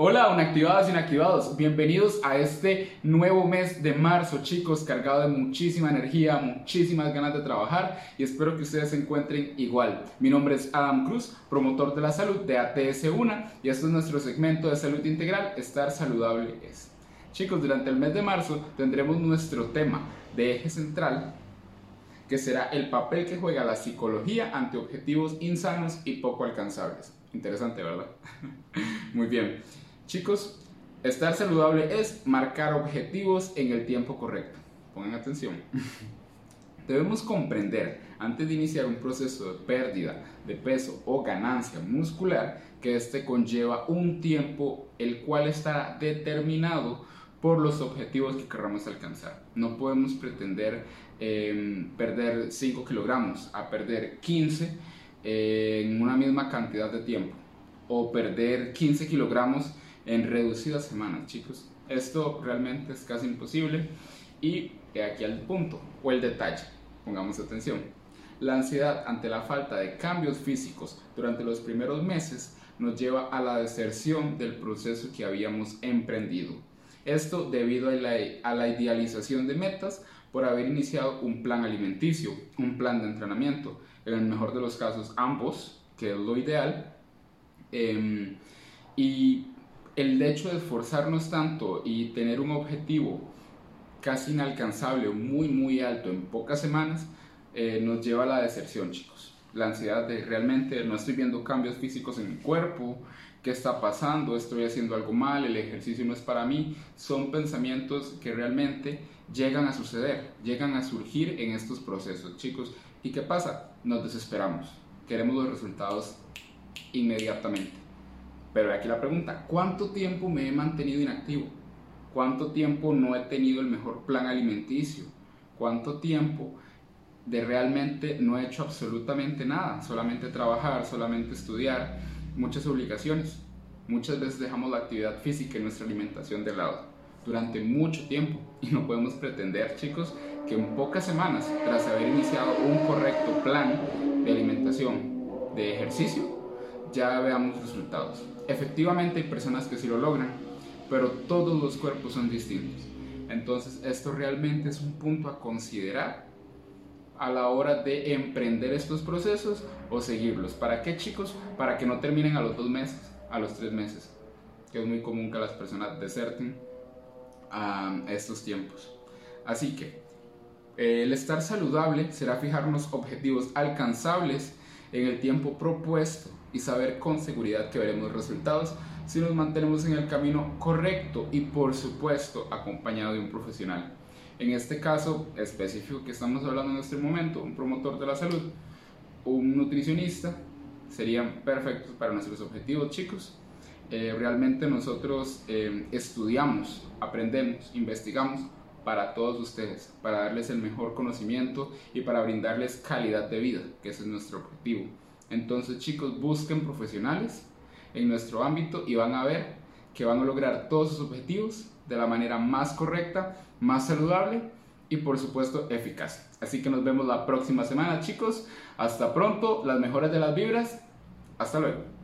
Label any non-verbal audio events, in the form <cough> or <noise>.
Hola, unactivados y inactivados. Bienvenidos a este nuevo mes de marzo, chicos, cargado de muchísima energía, muchísimas ganas de trabajar y espero que ustedes se encuentren igual. Mi nombre es Adam Cruz, promotor de la salud de ATS1 y este es nuestro segmento de salud integral, Estar Saludable es. Chicos, durante el mes de marzo tendremos nuestro tema de eje central que será el papel que juega la psicología ante objetivos insanos y poco alcanzables. Interesante, ¿verdad? <laughs> Muy bien. Chicos, estar saludable es marcar objetivos en el tiempo correcto. Pongan atención. <laughs> Debemos comprender, antes de iniciar un proceso de pérdida de peso o ganancia muscular, que este conlleva un tiempo el cual estará determinado por los objetivos que queramos alcanzar. No podemos pretender em, perder 5 kilogramos a perder 15 eh, en una misma cantidad de tiempo o perder 15 kilogramos en reducidas semanas, chicos. Esto realmente es casi imposible y aquí al punto o el detalle. Pongamos atención. La ansiedad ante la falta de cambios físicos durante los primeros meses nos lleva a la deserción del proceso que habíamos emprendido. Esto debido a la, a la idealización de metas por haber iniciado un plan alimenticio, un plan de entrenamiento, en el mejor de los casos ambos, que es lo ideal, em, y el hecho de esforzarnos tanto y tener un objetivo casi inalcanzable muy muy alto en pocas semanas, eh, nos lleva a la deserción, chicos. La ansiedad de realmente no estoy viendo cambios físicos en mi cuerpo, qué está pasando, estoy haciendo algo mal, el ejercicio no es para mí, son pensamientos que realmente llegan a suceder, llegan a surgir en estos procesos, chicos. ¿Y qué pasa? Nos desesperamos, queremos los resultados inmediatamente. Pero aquí la pregunta, ¿cuánto tiempo me he mantenido inactivo? ¿Cuánto tiempo no he tenido el mejor plan alimenticio? ¿Cuánto tiempo de realmente no he hecho absolutamente nada? Solamente trabajar, solamente estudiar, muchas obligaciones. Muchas veces dejamos la actividad física y nuestra alimentación de lado durante mucho tiempo <laughs> y no podemos pretender, chicos, que en pocas semanas, tras haber iniciado un correcto plan de alimentación, de ejercicio, ya veamos resultados. Efectivamente hay personas que sí lo logran, pero todos los cuerpos son distintos. Entonces esto realmente es un punto a considerar a la hora de emprender estos procesos o seguirlos. ¿Para qué chicos? Para que no terminen a los dos meses, a los tres meses, que es muy común que las personas deserten a estos tiempos. Así que el estar saludable será fijarnos objetivos alcanzables en el tiempo propuesto y saber con seguridad que veremos resultados si nos mantenemos en el camino correcto y por supuesto acompañado de un profesional. En este caso específico que estamos hablando en este momento, un promotor de la salud, un nutricionista, serían perfectos para nuestros objetivos, chicos. Eh, realmente nosotros eh, estudiamos, aprendemos, investigamos para todos ustedes, para darles el mejor conocimiento y para brindarles calidad de vida, que ese es nuestro objetivo. Entonces chicos, busquen profesionales en nuestro ámbito y van a ver que van a lograr todos sus objetivos de la manera más correcta, más saludable y por supuesto eficaz. Así que nos vemos la próxima semana chicos. Hasta pronto, las mejores de las vibras. Hasta luego.